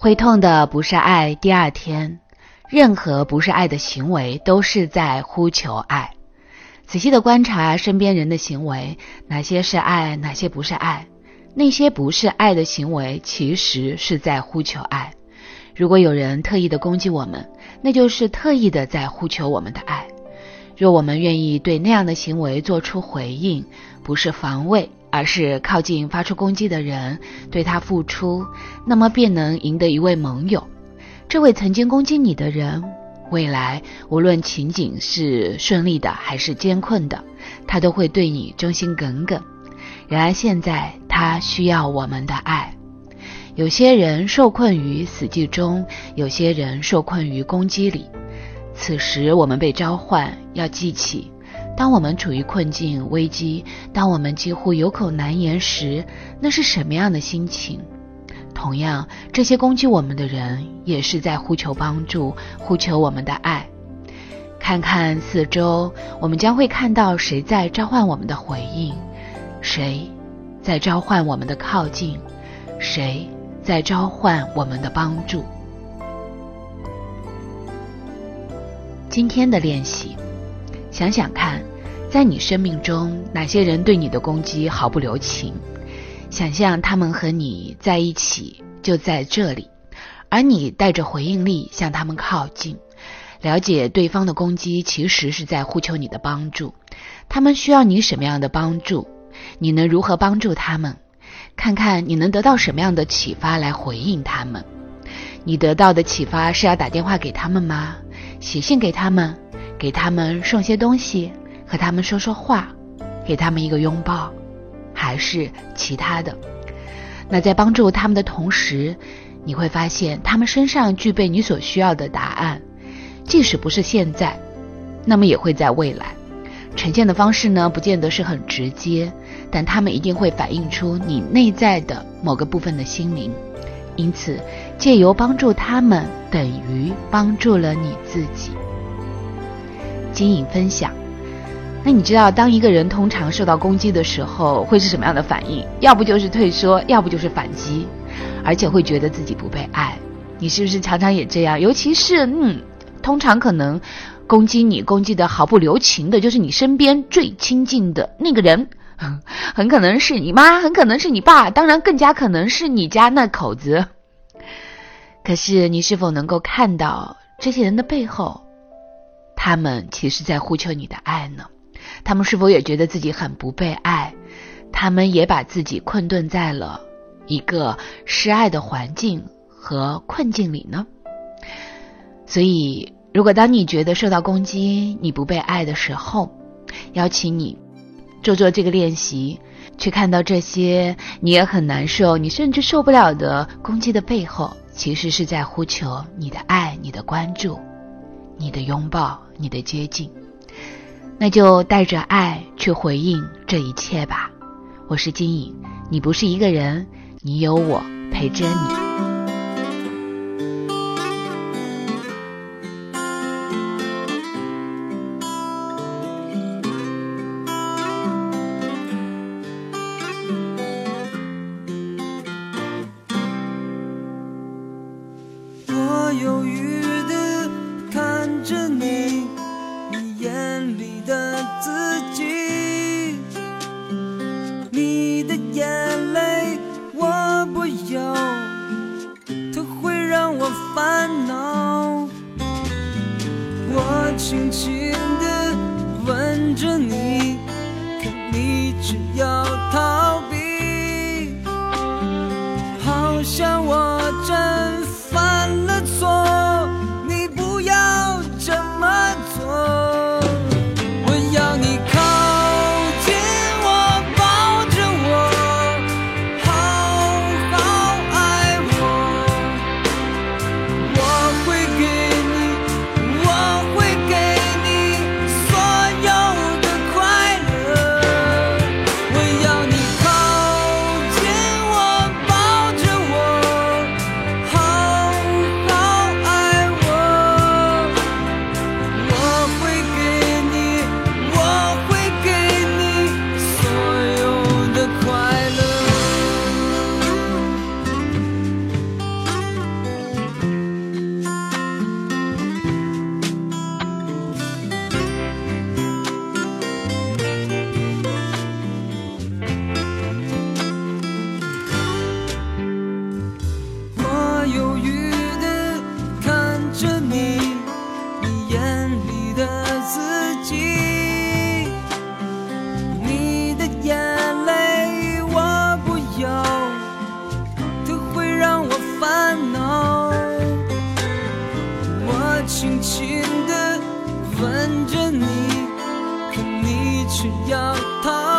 会痛的不是爱，第二天，任何不是爱的行为都是在呼求爱。仔细的观察身边人的行为，哪些是爱，哪些不是爱？那些不是爱的行为，其实是在呼求爱。如果有人特意的攻击我们，那就是特意的在呼求我们的爱。若我们愿意对那样的行为做出回应，不是防卫。而是靠近发出攻击的人，对他付出，那么便能赢得一位盟友。这位曾经攻击你的人，未来无论情景是顺利的还是艰困的，他都会对你忠心耿耿。然而现在，他需要我们的爱。有些人受困于死寂中，有些人受困于攻击里。此时，我们被召唤，要记起。当我们处于困境、危机，当我们几乎有口难言时，那是什么样的心情？同样，这些攻击我们的人也是在呼求帮助，呼求我们的爱。看看四周，我们将会看到谁在召唤我们的回应，谁在召唤我们的靠近，谁在召唤我们的帮助。今天的练习。想想看，在你生命中，哪些人对你的攻击毫不留情？想象他们和你在一起，就在这里，而你带着回应力向他们靠近，了解对方的攻击其实是在呼求你的帮助。他们需要你什么样的帮助？你能如何帮助他们？看看你能得到什么样的启发来回应他们？你得到的启发是要打电话给他们吗？写信给他们？给他们送些东西，和他们说说话，给他们一个拥抱，还是其他的？那在帮助他们的同时，你会发现他们身上具备你所需要的答案，即使不是现在，那么也会在未来。呈现的方式呢，不见得是很直接，但他们一定会反映出你内在的某个部分的心灵。因此，借由帮助他们，等于帮助了你自己。经营分享，那你知道，当一个人通常受到攻击的时候，会是什么样的反应？要不就是退缩，要不就是反击，而且会觉得自己不被爱。你是不是常常也这样？尤其是，嗯，通常可能攻击你、攻击的毫不留情的，就是你身边最亲近的那个人，很可能是你妈，很可能是你爸，当然更加可能是你家那口子。可是，你是否能够看到这些人的背后？他们其实在呼求你的爱呢，他们是否也觉得自己很不被爱？他们也把自己困顿在了一个失爱的环境和困境里呢？所以，如果当你觉得受到攻击、你不被爱的时候，邀请你做做这个练习，去看到这些你也很难受、你甚至受不了的攻击的背后，其实是在呼求你的爱、你的关注。你的拥抱，你的接近，那就带着爱去回应这一切吧。我是金颖，你不是一个人，你有我陪着你。烦恼，我轻轻地吻着你，可你只要需要他。